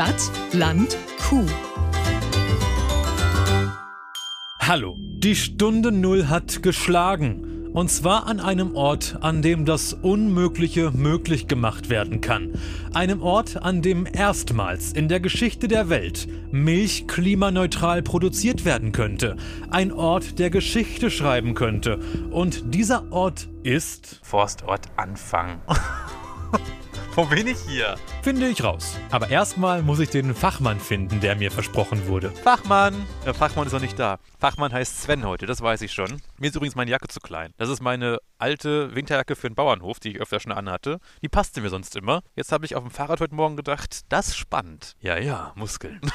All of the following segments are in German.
Stadt, Land, Kuh. Hallo, die Stunde Null hat geschlagen. Und zwar an einem Ort, an dem das Unmögliche möglich gemacht werden kann. Einem Ort, an dem erstmals in der Geschichte der Welt Milch klimaneutral produziert werden könnte. Ein Ort, der Geschichte schreiben könnte. Und dieser Ort ist. Forstort Anfang. Wo bin ich hier? Finde ich raus. Aber erstmal muss ich den Fachmann finden, der mir versprochen wurde. Fachmann! Der Fachmann ist noch nicht da. Fachmann heißt Sven heute, das weiß ich schon. Mir ist übrigens meine Jacke zu klein. Das ist meine alte Winterjacke für den Bauernhof, die ich öfter schon anhatte. Die passte mir sonst immer. Jetzt habe ich auf dem Fahrrad heute Morgen gedacht, das spannend. Ja, ja, Muskeln.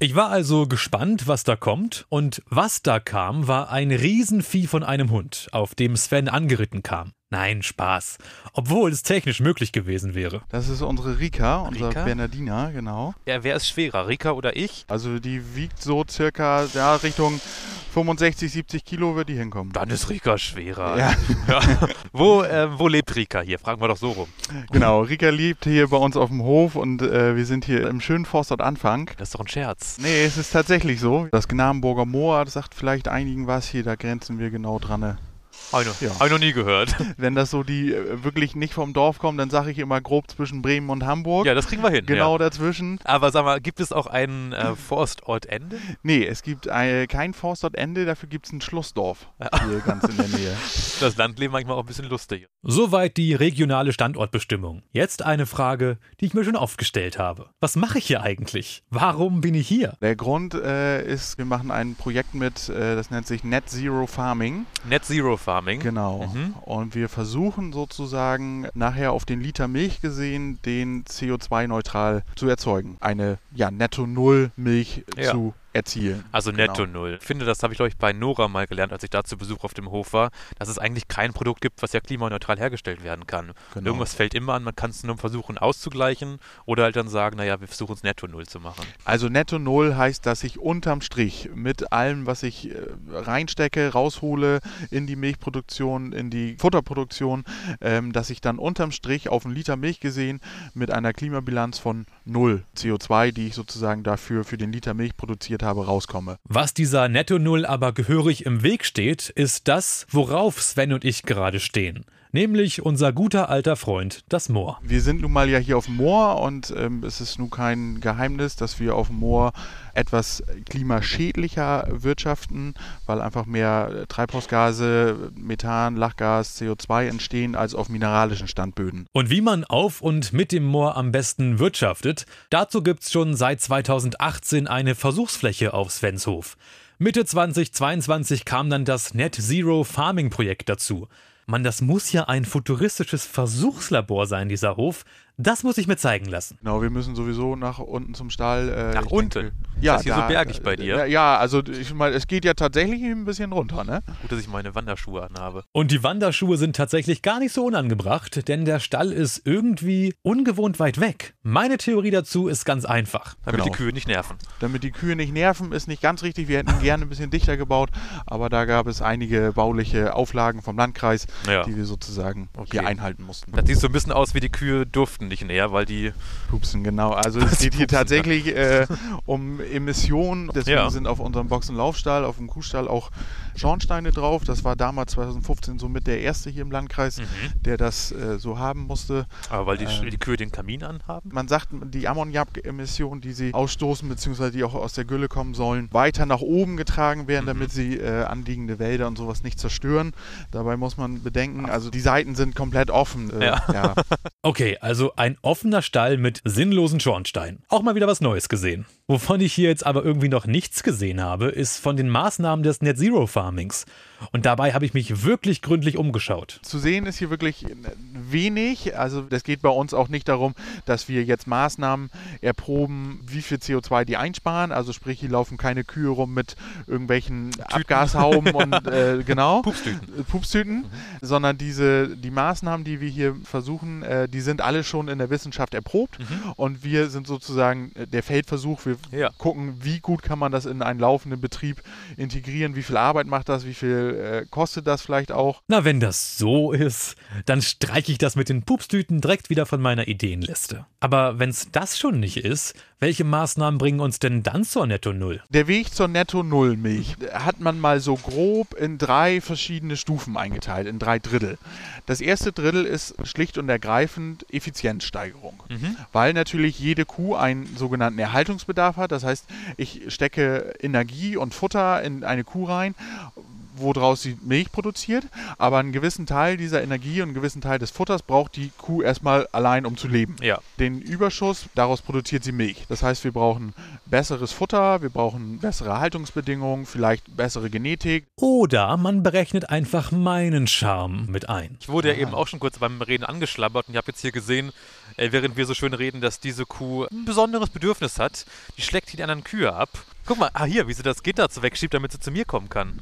Ich war also gespannt, was da kommt. Und was da kam, war ein Riesenvieh von einem Hund, auf dem Sven angeritten kam. Nein, Spaß. Obwohl es technisch möglich gewesen wäre. Das ist unsere Rika, unser Rika? Bernardiner, genau. Ja, wer ist schwerer, Rika oder ich? Also die wiegt so circa ja, Richtung 65, 70 Kilo wird die hinkommen. Dann ist Rika schwerer. Ja. Ja. wo, äh, wo lebt Rika hier? Fragen wir doch so rum. Genau, Rika lebt hier bei uns auf dem Hof und äh, wir sind hier im schönen Forstort Anfang. Das ist doch ein Scherz. Nee, es ist tatsächlich so. Das Gnamenburger Moor, das sagt vielleicht einigen was hier, da grenzen wir genau dran. Habe ich, noch- Ja. hab ich noch nie gehört. Wenn das so die äh, wirklich nicht vom Dorf kommen, dann sage ich immer grob zwischen Bremen und Hamburg. Ja, das kriegen wir hin. genau Ja. dazwischen. Aber sag mal, gibt es auch ein äh, Forstortende? Nee, es gibt äh, kein Forstort-Ende, dafür gibt es ein Schlussdorf. Hier ganz in der Nähe. Das Landleben manchmal auch ein bisschen lustig. Soweit die regionale Standortbestimmung. Jetzt eine Frage, die ich mir schon oft gestellt habe. Was mache ich hier eigentlich? Warum bin ich hier? Der Grund äh, ist, wir machen ein Projekt mit, äh, das nennt sich Net Zero Farming. Net Zero Farming. Genau. Mhm. Und wir versuchen sozusagen nachher auf den Liter Milch gesehen, den CO2-neutral zu erzeugen. Eine ja, Netto-Null-Milch Ja. zu erzielen. Also Genau. netto null. Ich finde, das habe ich, glaube ich, bei Nora mal gelernt, als ich da zu Besuch auf dem Hof war, dass es eigentlich kein Produkt gibt, was ja klimaneutral hergestellt werden kann. Genau. Irgendwas fällt immer an, man kann es nur versuchen auszugleichen oder halt dann sagen, naja, wir versuchen es netto null zu machen. Also Netto Null heißt, dass ich unterm Strich mit allem, was ich äh, reinstecke, raushole in die Milchproduktion, in die Futterproduktion, ähm, dass ich dann unterm Strich auf einen Liter Milch gesehen mit einer Klimabilanz von null CO2, die ich sozusagen dafür für den Liter Milch produziert habe, rauskomme. Was dieser Netto-Null aber gehörig im Weg steht, ist das, worauf Sven und ich gerade stehen. Nämlich unser guter alter Freund, das Moor. Wir sind nun mal ja hier auf dem Moor und ähm, es ist nun kein Geheimnis, dass wir auf dem Moor etwas klimaschädlicher wirtschaften, weil einfach mehr Treibhausgase, Methan, Lachgas, CO2 entstehen als auf mineralischen Standböden. Und wie man auf und mit dem Moor am besten wirtschaftet, dazu gibt's schon seit 2018 eine Versuchsfläche auf Svenshof. Mitte 2022 kam dann das Net Zero Farming Projekt dazu. Mann, das muss ja ein futuristisches Versuchslabor sein, dieser Hof. Das muss ich mir zeigen lassen. Genau, wir müssen sowieso nach unten zum Stall. Äh, Nach unten? Denke, Ist ja, das hier so bergig bei dir? Ja, also ich meine, es geht ja tatsächlich ein bisschen runter, ne? Gut, dass ich meine Wanderschuhe anhabe. Und die Wanderschuhe sind tatsächlich gar nicht so unangebracht, denn der Stall ist irgendwie ungewohnt weit weg. Meine Theorie dazu ist ganz einfach. Damit Genau. die Kühe nicht nerven. Damit die Kühe nicht nerven, ist nicht ganz richtig. Wir hätten gerne ein bisschen dichter gebaut, aber da gab es einige bauliche Auflagen vom Landkreis, Ja. die wir sozusagen Okay. hier einhalten mussten. Das sieht so ein bisschen aus wie die Kühe durften nicht näher, weil die. Pupsen, genau. Also es geht hier Pupsen, tatsächlich äh, um Emissionen. Deswegen Ja. sind auf unserem Boxenlaufstall, auf dem Kuhstall auch Schornsteine drauf. Das war damals 2015 somit der erste hier im Landkreis, Mhm. der das äh, so haben musste. Aber weil die, Ähm. die Kühe den Kamin anhaben? Man sagt, die Ammoniak-Emissionen, die sie ausstoßen, beziehungsweise die auch aus der Gülle kommen sollen, weiter nach oben getragen werden, Mhm. damit sie äh, anliegende Wälder und sowas nicht zerstören. Dabei muss man bedenken, also die Seiten sind komplett offen. Äh, Ja. ja. Okay, also ein offener Stall mit sinnlosen Schornsteinen. Auch mal wieder was Neues gesehen. Wovon ich hier jetzt aber irgendwie noch nichts gesehen habe, ist von den Maßnahmen des Net Zero Farmings. Und dabei habe ich mich wirklich gründlich umgeschaut. Zu sehen ist hier wirklich wenig. Also das geht bei uns auch nicht darum, dass wir jetzt Maßnahmen erproben, wie viel CO2 die einsparen. Also sprich, hier laufen keine Kühe rum mit irgendwelchen Abgashauben und äh, genau. Pupstüten. Äh, Pupstüten, sondern diese, die Maßnahmen, die wir hier versuchen, äh, die sind alle schon in der Wissenschaft erprobt und wir sind sozusagen äh, der Feldversuch. Wir Ja. gucken, wie gut kann man das in einen laufenden Betrieb integrieren, wie viel Arbeit macht das, wie viel viel äh, kostet das vielleicht auch? Na, wenn das so ist, dann streiche ich das mit den Pupstüten direkt wieder von meiner Ideenliste. Aber wenn's das schon nicht ist, welche Maßnahmen bringen uns denn dann zur Netto Null? Der Weg zur Netto Null Milch hat man mal so grob in drei verschiedene Stufen eingeteilt, in drei Drittel. Das erste Drittel ist schlicht und ergreifend Effizienzsteigerung, weil natürlich jede Kuh einen sogenannten Erhaltungsbedarf hat. Das heißt, ich stecke Energie und Futter in eine Kuh rein woraus sie Milch produziert, aber einen gewissen Teil dieser Energie und einen gewissen Teil des Futters braucht die Kuh erstmal allein, um zu leben. Ja. Den Überschuss, daraus produziert sie Milch. Das heißt, wir brauchen besseres Futter, wir brauchen bessere Haltungsbedingungen, vielleicht bessere Genetik. Oder man berechnet einfach meinen Charme mit ein. Ich wurde ja eben auch schon kurz beim Reden angeschlabbert und ich habe jetzt hier gesehen, äh, während wir so schön reden, dass diese Kuh ein besonderes Bedürfnis hat. Die schlägt die anderen Kühe ab. Guck mal, ah hier, wie sie das Gitter wegschiebt, damit sie zu mir kommen kann.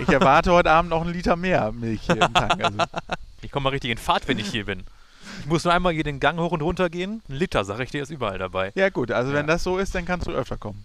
Ich erwarte heute Abend noch einen Liter mehr Milch hier im Tank. Also, Ich komme mal richtig in Fahrt, wenn ich hier bin. Ich muss nur einmal hier den Gang hoch und runter gehen. Ein Liter, sag ich dir, ist überall dabei. ja gut, also wenn Ja. das so ist, dann kannst du öfter kommen.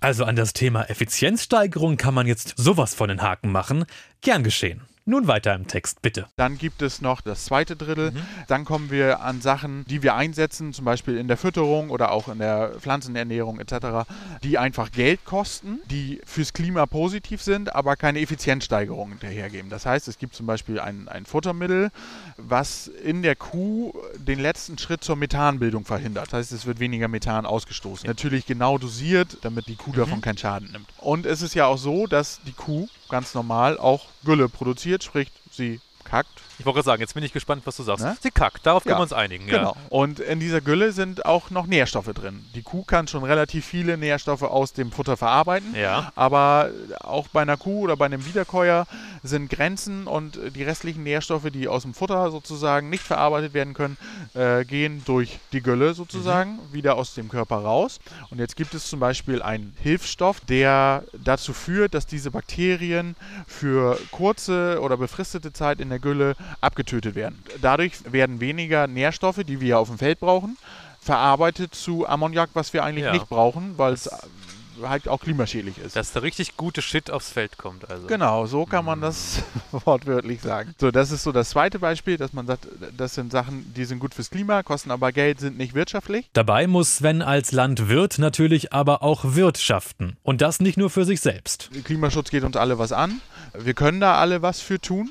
Also an das Thema Effizienzsteigerung kann man jetzt sowas von den Haken machen. Gern geschehen. Nun weiter im Text, bitte. Dann gibt es noch das zweite Drittel. Dann kommen wir an Sachen, die wir einsetzen, zum Beispiel in der Fütterung oder auch in der Pflanzenernährung etc., die einfach Geld kosten, die fürs Klima positiv sind, aber keine Effizienzsteigerung hinterhergeben. Das heißt, es gibt zum Beispiel ein, ein Futtermittel, was in der Kuh den letzten Schritt zur Methanbildung verhindert. Das heißt, es wird weniger Methan ausgestoßen. Natürlich genau dosiert, damit die Kuh davon keinen Schaden nimmt. Und es ist ja auch so, dass die Kuh ganz normal auch Gülle produziert, sprich sie kackt. Ich wollte gerade sagen, jetzt bin ich gespannt, was du sagst. Ne? Sie kackt, darauf können Ja, wir uns einigen. Genau. Und in dieser Gülle sind auch noch Nährstoffe drin. Die Kuh kann schon relativ viele Nährstoffe aus dem Futter verarbeiten. Ja. Aber auch bei einer Kuh oder bei einem Wiederkäuer sind Grenzen und die restlichen Nährstoffe, die aus dem Futter sozusagen nicht verarbeitet werden können, äh, gehen durch die Gülle sozusagen wieder aus dem Körper raus. Und jetzt gibt es zum Beispiel einen Hilfsstoff, der dazu führt, dass diese Bakterien für kurze oder befristete Zeit in der Gülle abgetötet werden. Dadurch werden weniger Nährstoffe, die wir auf dem Feld brauchen, verarbeitet zu Ammoniak, was wir eigentlich Ja. nicht brauchen, weil es halt auch klimaschädlich ist. Dass der richtig gute Shit aufs Feld kommt. Also. Genau, so kann man das wortwörtlich sagen. So, das ist so das zweite Beispiel, dass man sagt, das sind Sachen, die sind gut fürs Klima, kosten aber Geld, sind nicht wirtschaftlich. Dabei muss Sven als Landwirt natürlich aber auch wirtschaften. Und das nicht nur für sich selbst. Klimaschutz geht uns alle was an. Wir können da alle was für tun.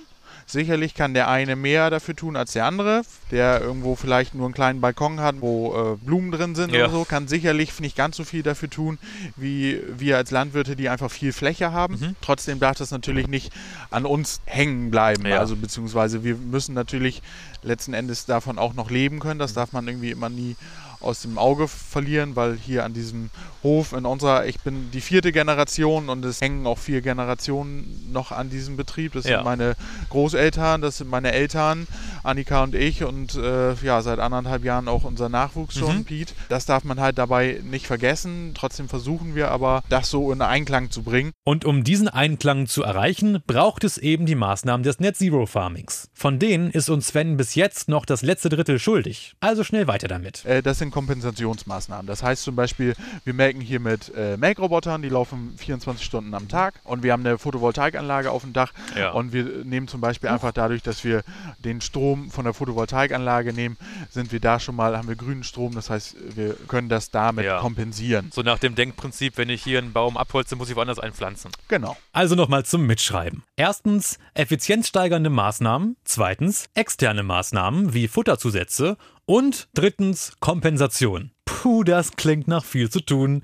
Sicherlich kann der eine mehr dafür tun als der andere, der irgendwo vielleicht nur einen kleinen Balkon hat, wo äh, Blumen drin sind Ja. oder so, kann sicherlich nicht ganz so viel dafür tun, wie wir als Landwirte, die einfach viel Fläche haben. Mhm. Trotzdem darf das natürlich nicht an uns hängen bleiben. Ja. Also beziehungsweise wir müssen natürlich letzten Endes davon auch noch leben können. Das darf man irgendwie immer nie aus dem Auge verlieren, weil hier an diesem Hof in unserer, ich bin die vierte Generation und es hängen auch vier Generationen noch an diesem Betrieb. Das Ja. sind meine Großeltern, das sind meine Eltern, Annika und ich und äh, ja, seit anderthalb Jahren auch unser Nachwuchs schon, Mhm. Pete. Das darf man halt dabei nicht vergessen. Trotzdem versuchen wir aber, das so in Einklang zu bringen. Und um diesen Einklang zu erreichen, braucht es eben die Maßnahmen des Net Zero Farmings. Von denen ist uns Sven bis jetzt noch das letzte Drittel schuldig. Also schnell weiter damit. Äh, das sind Kompensationsmaßnahmen. Das heißt zum Beispiel, wir melken hier mit äh, Melkrobotern, die laufen 24 Stunden am Tag und wir haben eine Photovoltaikanlage auf dem Dach Ja. und wir nehmen zum Beispiel einfach dadurch, dass wir den Strom von der Photovoltaikanlage nehmen, sind wir da schon mal, haben wir grünen Strom, das heißt, wir können das damit Ja. kompensieren. So nach dem Denkprinzip, wenn ich hier einen Baum abholze, muss ich woanders einpflanzen. Genau. Also nochmal zum Mitschreiben. Erstens effizienzsteigernde Maßnahmen. Zweitens externe Maßnahmen wie Futterzusätze. Und drittens Kompensation. Puh, das klingt nach viel zu tun.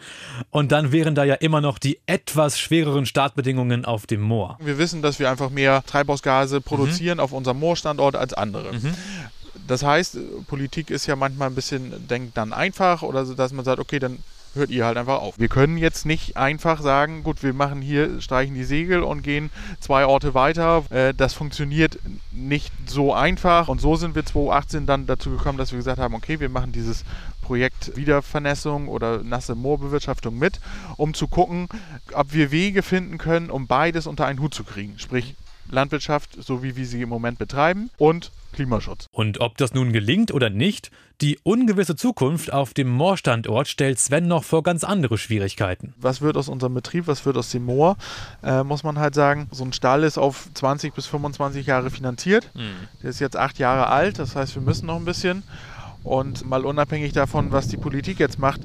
Und dann wären da ja immer noch die etwas schwereren Startbedingungen auf dem Moor. Wir wissen, dass wir einfach mehr Treibhausgase produzieren auf unserem Moorstandort als andere. Das heißt, Politik ist ja manchmal ein bisschen, denkt dann einfach oder so, dass man sagt, okay, dann hört ihr halt einfach auf. Wir können jetzt nicht einfach sagen, gut, wir machen hier, streichen die Segel und gehen zwei Orte weiter. Äh, das funktioniert nicht so einfach. Und so sind wir 2018 dann dazu gekommen, dass wir gesagt haben, okay, wir machen dieses Projekt Wiedervernässung oder nasse Moorbewirtschaftung mit, um zu gucken, ob wir Wege finden können, um beides unter einen Hut zu kriegen. Sprich, Landwirtschaft, so wie wir sie im Moment betreiben, und Klimaschutz. Und ob das nun gelingt oder nicht, die ungewisse Zukunft auf dem Moorstandort stellt Sven noch vor ganz andere Schwierigkeiten. Was wird aus unserem Betrieb, was wird aus dem Moor, äh, muss man halt sagen. So ein Stall ist auf 20 bis 25 Jahre finanziert. Mhm. Der ist jetzt acht Jahre alt, das heißt, wir müssen noch ein bisschen. Und mal unabhängig davon, was die Politik jetzt macht,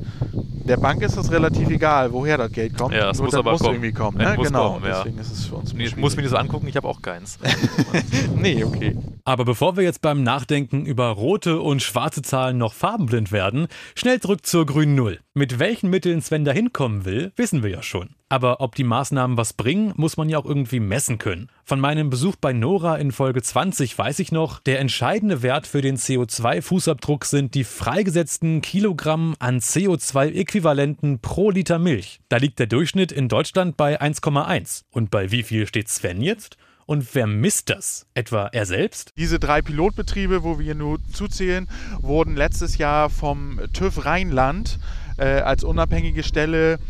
der Bank ist es relativ egal, woher das Geld kommt. Ja, es Nur muss das aber muss kommen. irgendwie kommen. Ne? muss Genau, kommen, ja. deswegen ist es für uns Nee, Ich muss mir das angucken, ich habe auch keins. Nee, okay. Aber bevor wir jetzt beim Nachdenken über rote und schwarze Zahlen noch farbenblind werden, schnell zurück zur grünen Null. Mit welchen Mitteln Sven da hinkommen will, wissen wir ja schon. Aber ob die Maßnahmen was bringen, muss man ja auch irgendwie messen können. Von meinem Besuch bei Nora in Folge 20 weiß ich noch, der entscheidende Wert für den CO2-Fußabdruck sind die freigesetzten Kilogramm an CO2-Äquivalenten pro Liter Milch. Da liegt der Durchschnitt in Deutschland bei 1,1. Und bei wie viel steht Sven jetzt? Und wer misst das? Etwa er selbst? Diese drei Pilotbetriebe, wo wir nur zuzählen, wurden letztes Jahr vom TÜV Rheinland äh, als unabhängige Stelle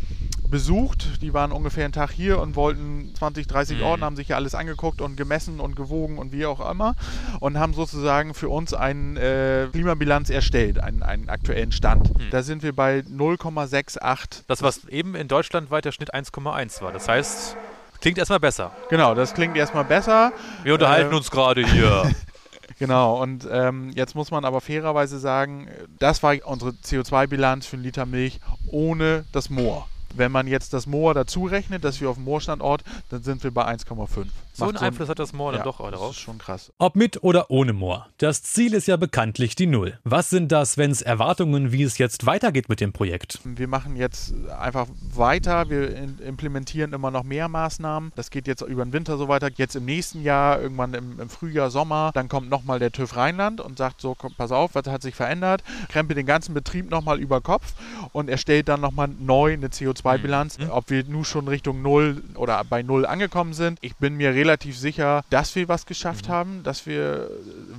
besucht. Die waren ungefähr einen Tag hier und wollten 20, 30 Mhm. Orten, haben sich ja alles angeguckt und gemessen und gewogen und wie auch immer und haben sozusagen für uns eine äh, Klimabilanz erstellt, einen, einen aktuellen Stand. Mhm. Da sind wir bei 0,68. Das, was eben in Deutschland weit der Schnitt 1,1 war. Das heißt, klingt erstmal besser. Genau, das klingt erstmal besser. Wir unterhalten Äh, uns gerade hier. Genau, und ähm, jetzt muss man aber fairerweise sagen, das war unsere CO2-Bilanz für einen Liter Milch ohne das Moor. Wenn man jetzt das Moor dazu rechnet, dass wir auf dem Moorstandort, dann sind wir bei 1,5. So einen Einfluss hat das Moor dann ja, doch das darauf. ist schon krass. Ob mit oder ohne Moor. Das Ziel ist ja bekanntlich die Null. Was sind da Svens Erwartungen, wie es jetzt weitergeht mit dem Projekt? Wir machen jetzt einfach weiter, wir in, implementieren immer noch mehr Maßnahmen. Das geht jetzt über den Winter so weiter. Jetzt im nächsten Jahr, irgendwann im, im Frühjahr, Sommer, dann kommt nochmal der TÜV Rheinland und sagt so, komm, pass auf, was hat sich verändert? Krempelt den ganzen Betrieb nochmal über Kopf und erstellt dann nochmal neu eine CO2-Bilanz, Mhm. ob wir nun schon Richtung Null oder bei Null angekommen sind. Ich bin mir relativ sicher, dass wir was geschafft Mhm. haben, dass wir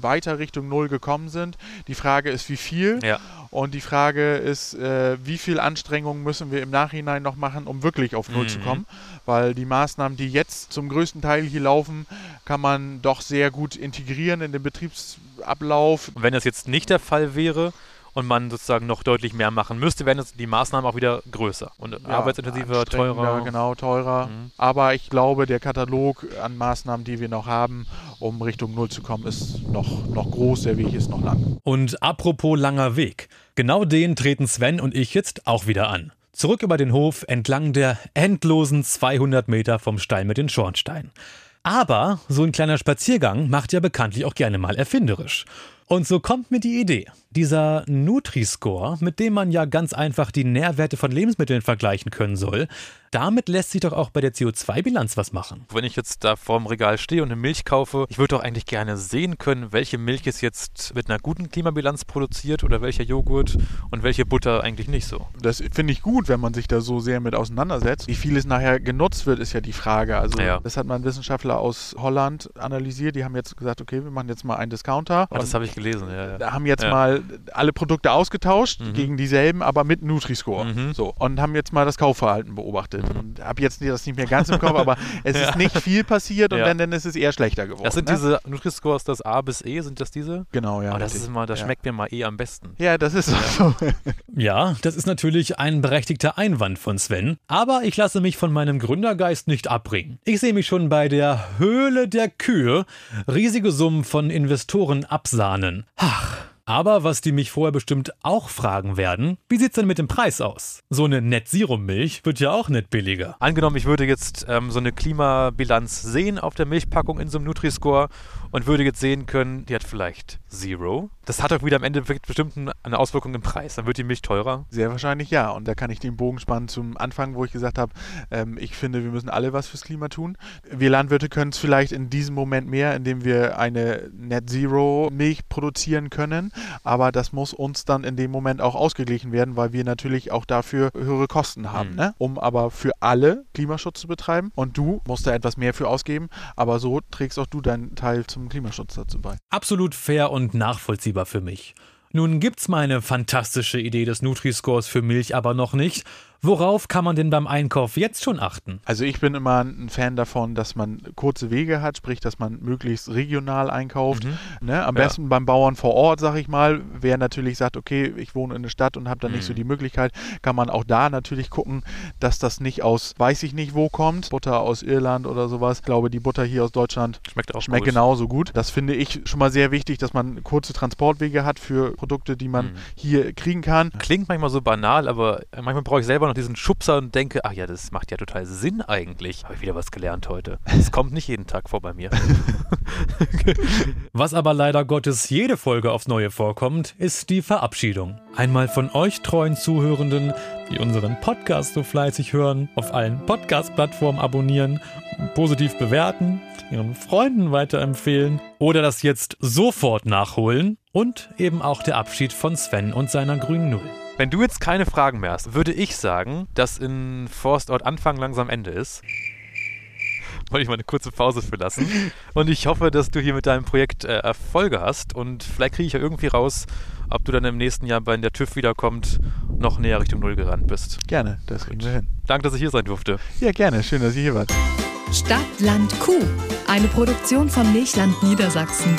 weiter Richtung Null gekommen sind. Die Frage ist, wie viel? Ja. Und die Frage ist, äh, wie viel Anstrengungen müssen wir im Nachhinein noch machen, um wirklich auf Null zu Mhm. kommen? Weil die Maßnahmen, die jetzt zum größten Teil hier laufen, kann man doch sehr gut integrieren in den Betriebsablauf. Wenn das jetzt nicht der Fall wäre und man sozusagen noch deutlich mehr machen müsste, wären das die Maßnahmen auch wieder größer und Ja, arbeitsintensiver, teurer. Genau, teurer. Mhm. Aber ich glaube, der Katalog an Maßnahmen, die wir noch haben, um Richtung Null zu kommen, ist noch, noch groß. Der Weg ist noch lang. Und apropos langer Weg. Genau den treten Sven und ich jetzt auch wieder an. Zurück über den Hof entlang der endlosen 200 Meter vom Stall mit den Schornsteinen. Aber so ein kleiner Spaziergang macht ja bekanntlich auch gerne mal erfinderisch. Und so kommt mir die Idee. Dieser Nutri-Score, mit dem man ja ganz einfach die Nährwerte von Lebensmitteln vergleichen können soll, damit lässt sich doch auch bei der CO2-Bilanz was machen. Wenn ich jetzt da vorm Regal stehe und eine Milch kaufe, ich würde doch eigentlich gerne sehen können, welche Milch ist jetzt mit einer guten Klimabilanz produziert oder welcher Joghurt und welche Butter eigentlich nicht so. Das finde ich gut, wenn man sich da so sehr mit auseinandersetzt. Wie viel es nachher genutzt wird, ist ja die Frage. Also Ja. das hat mal ein Wissenschaftler aus Holland analysiert. Die haben jetzt gesagt, okay, wir machen jetzt mal einen Discounter. Ah, das habe ich gelesen, ja. ja. da haben jetzt Ja. mal alle Produkte ausgetauscht Mhm. gegen dieselben, aber mit Nutri-Score. Mhm. So. Und haben jetzt mal das Kaufverhalten beobachtet. Und habe jetzt das nicht mehr ganz im Kopf, aber es ist nicht viel passiert und Ja. wenn, dann ist es eher schlechter geworden. Das sind ne? diese Nutri-Scores, das A bis E, sind das diese? Genau, ja. oh, das ist immer, das ja. schmeckt mir mal eh am besten. Ja, das ist so. Ja, das ist natürlich ein berechtigter Einwand von Sven, aber ich lasse mich von meinem Gründergeist nicht abbringen. Ich sehe mich schon bei der Höhle der Kühe riesige Summen von Investoren absahnen. Ach. Aber was die mich vorher bestimmt auch fragen werden, wie sieht's denn mit dem Preis aus? So eine Net-Zero-Milch wird ja auch nicht billiger. Angenommen, ich würde jetzt ähm, so eine Klimabilanz sehen auf der Milchpackung in so einem Nutri-Score und würde jetzt sehen können, die hat vielleicht Zero. Das hat doch wieder am Ende bestimmt eine Auswirkung im Preis. Dann wird die Milch teurer. Sehr wahrscheinlich ja. Und da kann ich den Bogen spannen zum Anfang, wo ich gesagt habe, ähm, ich finde, wir müssen alle was fürs Klima tun. Wir Landwirte können es vielleicht in diesem Moment mehr, indem wir eine Net Zero Milch produzieren können. Aber das muss uns dann in dem Moment auch ausgeglichen werden, weil wir natürlich auch dafür höhere Kosten haben. Mhm. Ne? Um aber für alle Klimaschutz zu betreiben. Und du musst da etwas mehr für ausgeben. Aber so trägst auch du deinen Teil zum Klimaschutz dazu bei. Absolut fair und nachvollziehbar für mich. Nun gibt's meine fantastische Idee des Nutri-Scores für Milch aber noch nicht, Worauf kann man denn beim Einkauf jetzt schon achten? Also ich bin immer ein Fan davon, dass man kurze Wege hat, sprich, dass man möglichst regional einkauft. Mhm. Ne? Am Ja. besten beim Bauern vor Ort, sag ich mal. Wer natürlich sagt, okay, ich wohne in der Stadt und habe da nicht so Mhm. die Möglichkeit, kann man auch da natürlich gucken, dass das nicht aus weiß ich nicht wo kommt. Butter aus Irland oder sowas. Ich glaube, die Butter hier aus Deutschland Schmeckt auch schmeckt gut. genauso gut. Das finde ich schon mal sehr wichtig, dass man kurze Transportwege hat für Produkte, die man Mhm. hier kriegen kann. Klingt manchmal so banal, aber manchmal brauche ich selber noch diesen Schubser und denke, ach ja, das macht ja total Sinn eigentlich. Habe ich wieder was gelernt heute. Das kommt nicht jeden Tag vor bei mir. Was aber leider Gottes jede Folge aufs Neue vorkommt, ist die Verabschiedung. Einmal von euch treuen Zuhörenden, die unseren Podcast so fleißig hören, auf allen Podcast-Plattformen abonnieren, positiv bewerten, ihren Freunden weiterempfehlen oder das jetzt sofort nachholen und eben auch der Abschied von Sven und seiner grünen Null. Wenn du jetzt keine Fragen mehr hast, würde ich sagen, dass in Forstort Anfang langsam Ende ist. Wollte ich mal eine kurze Pause für lassen. Und ich hoffe, dass du hier mit deinem Projekt äh, Erfolge hast. Und vielleicht kriege ich ja irgendwie raus, ob du dann im nächsten Jahr, wenn der TÜV wiederkommt, noch näher Richtung Null gerannt bist. Gerne, das kriegen wir hin. Danke, dass ich hier sein durfte. Ja, gerne. Schön, dass ihr hier wart. Stadt, Land, Kuh. Eine Produktion von Milchland Niedersachsen.